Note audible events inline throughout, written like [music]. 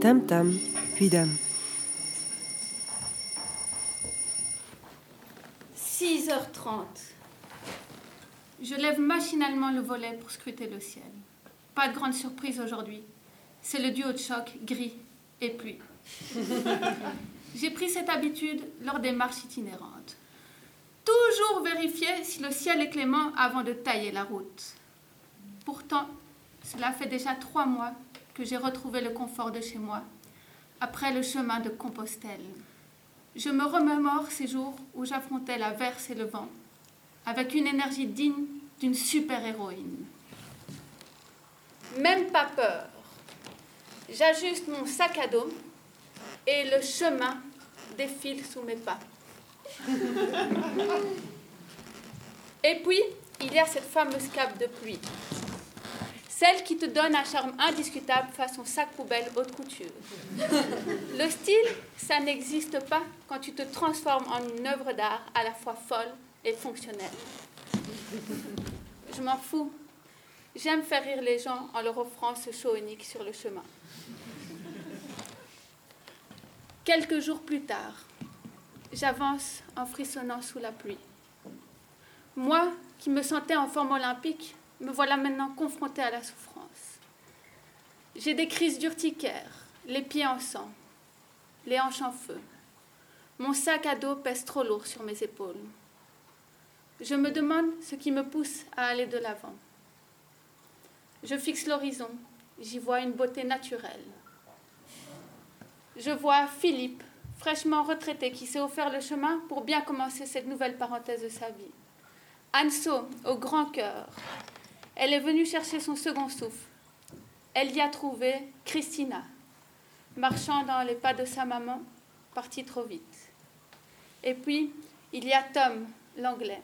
Tam tam, puis dame. 6h30. Je lève machinalement le volet pour scruter le ciel. Pas de grande surprise aujourd'hui. C'est le duo de choc gris et pluie. [laughs] J'ai pris cette habitude lors des marches itinérantes. Toujours vérifier si le ciel est clément avant de tailler la route. Pourtant, cela fait déjà trois mois que j'ai retrouvé le confort de chez moi, après le chemin de Compostelle. Je me remémore ces jours où j'affrontais la verse et le vent, avec une énergie digne d'une super-héroïne. Même pas peur. J'ajuste mon sac à dos et le chemin défile sous mes pas. Et puis, il y a cette fameuse cape de pluie. Celle qui te donne un charme indiscutable façon sac poubelle haute couture. Le style, ça n'existe pas quand tu te transformes en une œuvre d'art à la fois folle et fonctionnelle. Je m'en fous. J'aime faire rire les gens en leur offrant ce show unique sur le chemin. Quelques jours plus tard, j'avance en frissonnant sous la pluie. Moi, qui me sentais en forme olympique, me voilà maintenant confrontée à la souffrance. J'ai des crises d'urticaire, les pieds en sang, les hanches en feu. Mon sac à dos pèse trop lourd sur mes épaules. Je me demande ce qui me pousse à aller de l'avant. Je fixe l'horizon, j'y vois une beauté naturelle. Je vois Philippe, fraîchement retraité, qui s'est offert le chemin pour bien commencer cette nouvelle parenthèse de sa vie. Anso, au grand cœur, elle est venue chercher son second souffle. Elle y a trouvé Christina, marchant dans les pas de sa maman, partie trop vite. Et puis, il y a Tom, l'anglais,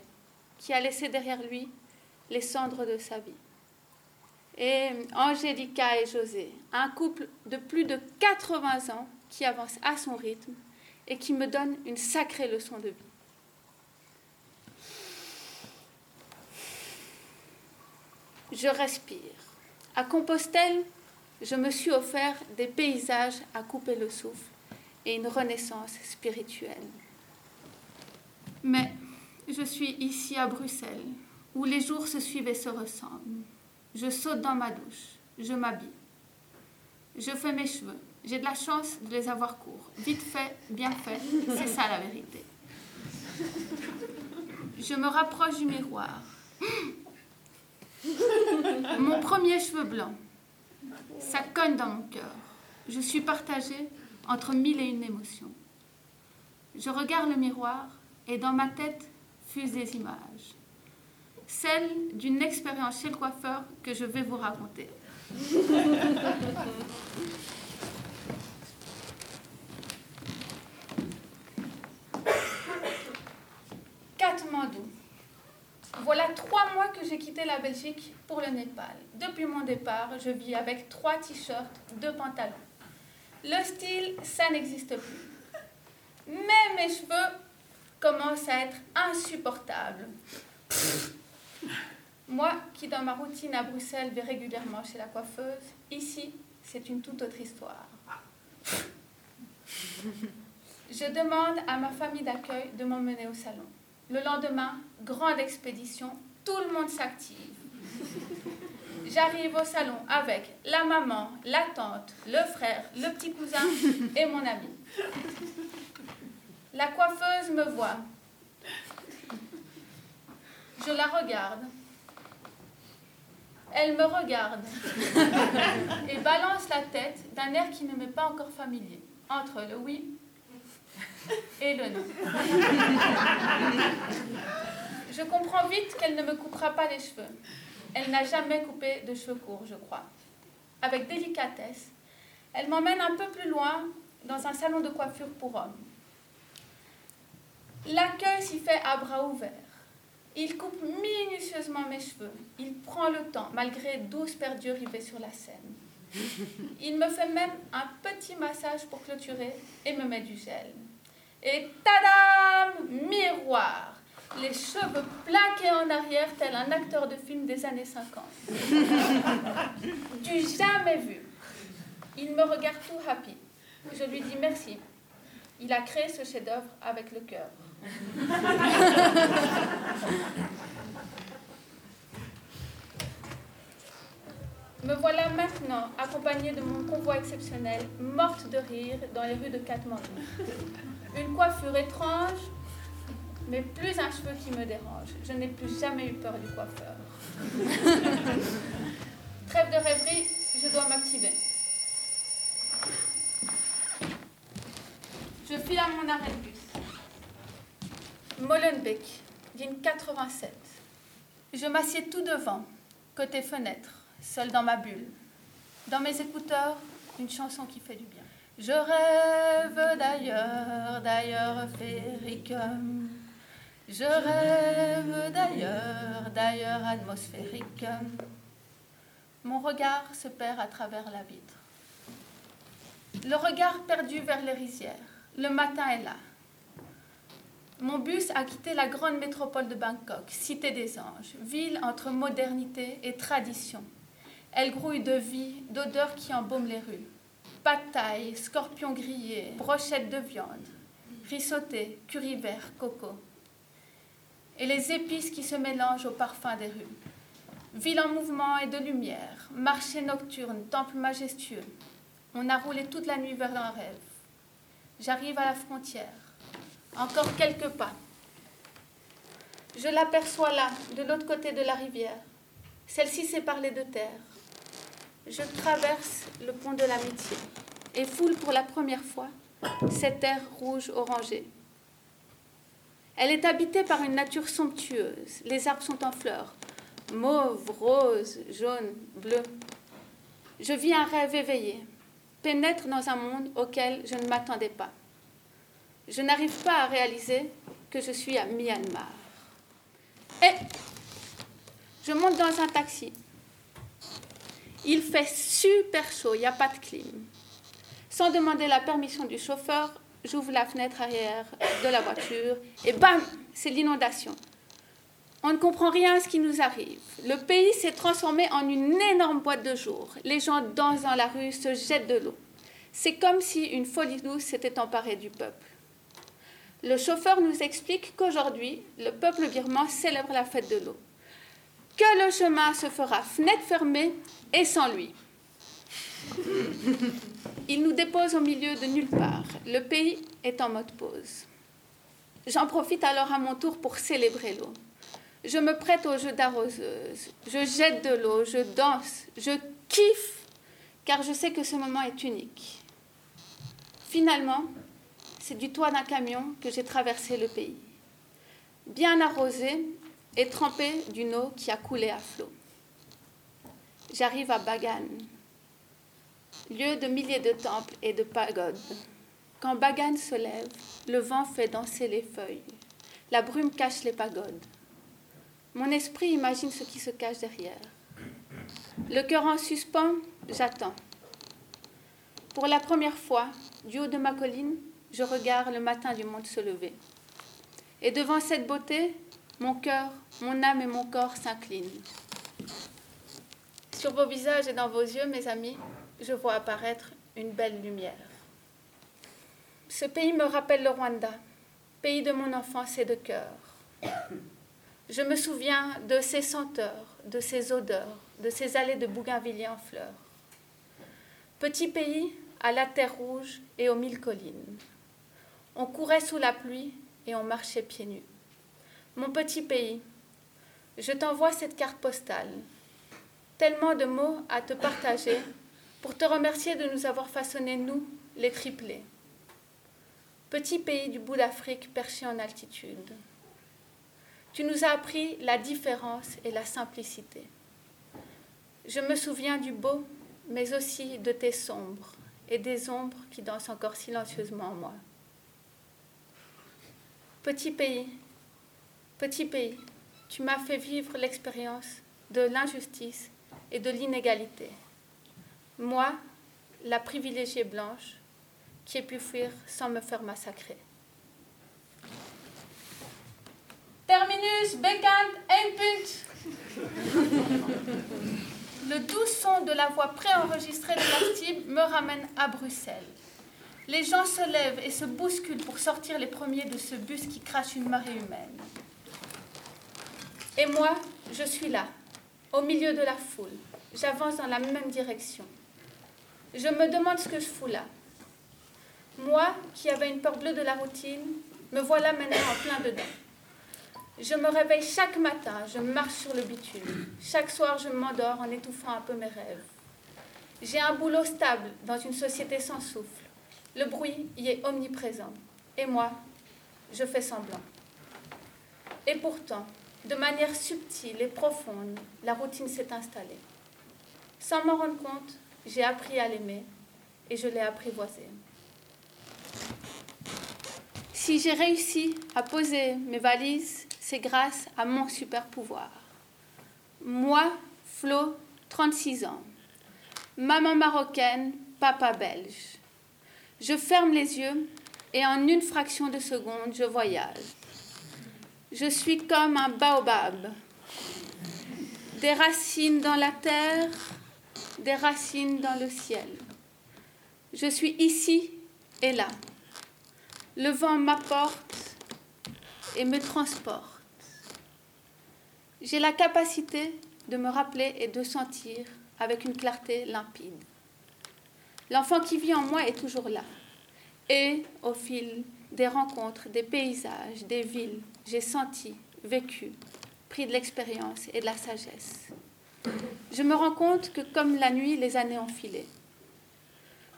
qui a laissé derrière lui les cendres de sa vie. Et Angélica et José, un couple de plus de 80 ans qui avance à son rythme et qui me donne une sacrée leçon de vie. Je respire. À Compostelle, je me suis offert des paysages à couper le souffle et une renaissance spirituelle. Mais je suis ici à Bruxelles, où les jours se suivent et se ressemblent. Je saute dans ma douche, je m'habille. Je fais mes cheveux. J'ai de la chance de les avoir courts. Vite fait, bien fait, c'est ça la vérité. Je me rapproche du miroir. Mon premier cheveu blanc, ça cogne dans mon cœur. Je suis partagée entre mille et une émotions. Je regarde le miroir et dans ma tête fusent des images. Celle d'une expérience chez le coiffeur que je vais vous raconter. Katmandou. Voilà trois mois que j'ai quitté la Belgique pour le Népal. Depuis mon départ, je vis avec trois t-shirts, deux pantalons. Le style, ça n'existe plus. Mais mes cheveux commencent à être insupportables. Moi, qui dans ma routine à Bruxelles vais régulièrement chez la coiffeuse, ici, c'est une toute autre histoire. Je demande à ma famille d'accueil de m'emmener au salon. Le lendemain, grande expédition, tout le monde s'active. J'arrive au salon avec la maman, la tante, le frère, le petit cousin et mon ami. La coiffeuse me voit. Je la regarde. Elle me regarde et balance la tête d'un air qui ne m'est pas encore familier, entre le oui et le non. Je comprends vite qu'elle ne me coupera pas les cheveux. Elle n'a jamais coupé de cheveux courts, je crois. Avec délicatesse, elle m'emmène un peu plus loin dans un salon de coiffure pour hommes. L'accueil s'y fait à bras ouverts. Il coupe minutieusement mes cheveux. Il prend le temps, malgré douze perdus rivés sur la scène. Il me fait même un petit massage pour clôturer et me met du gel. Et tadam Les cheveux plaqués en arrière, tel un acteur de film des années 50. du [laughs] jamais vu. Il me regarde tout happy. Je lui dis merci. Il a créé ce chef-d'œuvre avec le cœur. [laughs] Me voilà maintenant accompagnée de mon convoi exceptionnel, morte de rire dans les rues de Katmandou. Une coiffure étrange, mais plus un cheveu qui me dérange. Je n'ai plus jamais eu peur du coiffeur. [laughs] Trêve de rêverie, je dois m'activer. Je file à mon arrêt de bus. Molenbeek, ligne 87. Je m'assieds tout devant, côté fenêtre seule dans ma bulle. Dans mes écouteurs, une chanson qui fait du bien. Je rêve d'ailleurs, d'ailleurs féerique. Je rêve d'ailleurs, d'ailleurs atmosphérique. Mon regard se perd à travers la vitre. Le regard perdu vers les rizières. Le matin est là. Mon bus a quitté la grande métropole de Bangkok, cité des anges, ville entre modernité et tradition. Elle grouille de vie, d'odeurs qui embaument les rues. Pataille, scorpions grillés, brochettes de viande, risotté, curry vert, coco. Et les épices qui se mélangent au parfum des rues. Ville en mouvement et de lumière, marché nocturne, temple majestueux. On a roulé toute la nuit vers un rêve. J'arrive à la frontière. Encore quelques pas. Je l'aperçois là, de l'autre côté de la rivière. Celle-ci sépare les deux terres je traverse le pont de l'amitié et foule pour la première fois cette terre rouge orangée. Elle est habitée par une nature somptueuse. Les arbres sont en fleurs, mauve, rose, jaune, bleu. Je vis un rêve éveillé, pénètre dans un monde auquel je ne m'attendais pas. Je n'arrive pas à réaliser que je suis à Myanmar. Et je monte dans un taxi. Il fait super chaud, il n'y a pas de clim. Sans demander la permission du chauffeur, j'ouvre la fenêtre arrière de la voiture et bam, c'est l'inondation. On ne comprend rien à ce qui nous arrive. Le pays s'est transformé en une énorme boîte de jour. Les gens dansent dans la rue, se jettent de l'eau. C'est comme si une folie douce s'était emparée du peuple. Le chauffeur nous explique qu'aujourd'hui, le peuple birman célèbre la fête de l'eau que le chemin se fera fenêtre fermée et sans lui. Il nous dépose au milieu de nulle part. Le pays est en mode pause. J'en profite alors à mon tour pour célébrer l'eau. Je me prête au jeu d'arroseuse. Je jette de l'eau, je danse, je kiffe, car je sais que ce moment est unique. Finalement, c'est du toit d'un camion que j'ai traversé le pays. Bien arrosé, et trempé d'une eau qui a coulé à flot. J'arrive à Bagan, lieu de milliers de temples et de pagodes. Quand Bagan se lève, le vent fait danser les feuilles, la brume cache les pagodes. Mon esprit imagine ce qui se cache derrière. Le cœur en suspens, j'attends. Pour la première fois, du haut de ma colline, je regarde le matin du monde se lever. Et devant cette beauté, mon cœur, mon âme et mon corps s'inclinent. Sur vos visages et dans vos yeux, mes amis, je vois apparaître une belle lumière. Ce pays me rappelle le Rwanda, pays de mon enfance et de cœur. Je me souviens de ses senteurs, de ses odeurs, de ses allées de bougainvilliers en fleurs. Petit pays à la terre rouge et aux mille collines. On courait sous la pluie et on marchait pieds nus. Mon petit pays, je t'envoie cette carte postale. Tellement de mots à te partager pour te remercier de nous avoir façonné, nous, les triplés. Petit pays du bout d'Afrique perché en altitude. Tu nous as appris la différence et la simplicité. Je me souviens du beau, mais aussi de tes sombres et des ombres qui dansent encore silencieusement en moi. Petit pays, Petit pays, tu m'as fait vivre l'expérience de l'injustice et de l'inégalité. Moi, la privilégiée blanche, qui ai pu fuir sans me faire massacrer. Terminus, Beckant, Endpunkt. Le doux son de la voix préenregistrée de l'artiste me ramène à Bruxelles. Les gens se lèvent et se bousculent pour sortir les premiers de ce bus qui crache une marée humaine. Et moi, je suis là, au milieu de la foule. J'avance dans la même direction. Je me demande ce que je fous là. Moi, qui avais une peur bleue de la routine, me voilà maintenant en plein dedans. Je me réveille chaque matin, je marche sur le bitume. Chaque soir, je m'endors en étouffant un peu mes rêves. J'ai un boulot stable dans une société sans souffle. Le bruit y est omniprésent. Et moi, je fais semblant. Et pourtant, de manière subtile et profonde, la routine s'est installée. Sans m'en rendre compte, j'ai appris à l'aimer et je l'ai apprivoisé. Si j'ai réussi à poser mes valises c'est grâce à mon super pouvoir. Moi, Flo, 36 ans, maman marocaine, papa belge. Je ferme les yeux et en une fraction de seconde, je voyage. Je suis comme un baobab. Des racines dans la terre, des racines dans le ciel. Je suis ici et là. Le vent m'apporte et me transporte. J'ai la capacité de me rappeler et de sentir avec une clarté limpide. L'enfant qui vit en moi est toujours là. Et au fil des rencontres, des paysages, des villes, j'ai senti, vécu, pris de l'expérience et de la sagesse. Je me rends compte que comme la nuit, les années ont filé.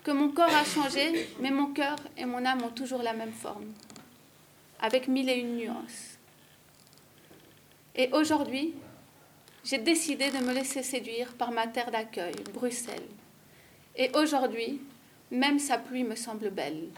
Que mon corps a changé, mais mon cœur et mon âme ont toujours la même forme, avec mille et une nuances. Et aujourd'hui, j'ai décidé de me laisser séduire par ma terre d'accueil, Bruxelles. Et aujourd'hui, même sa pluie me semble belle.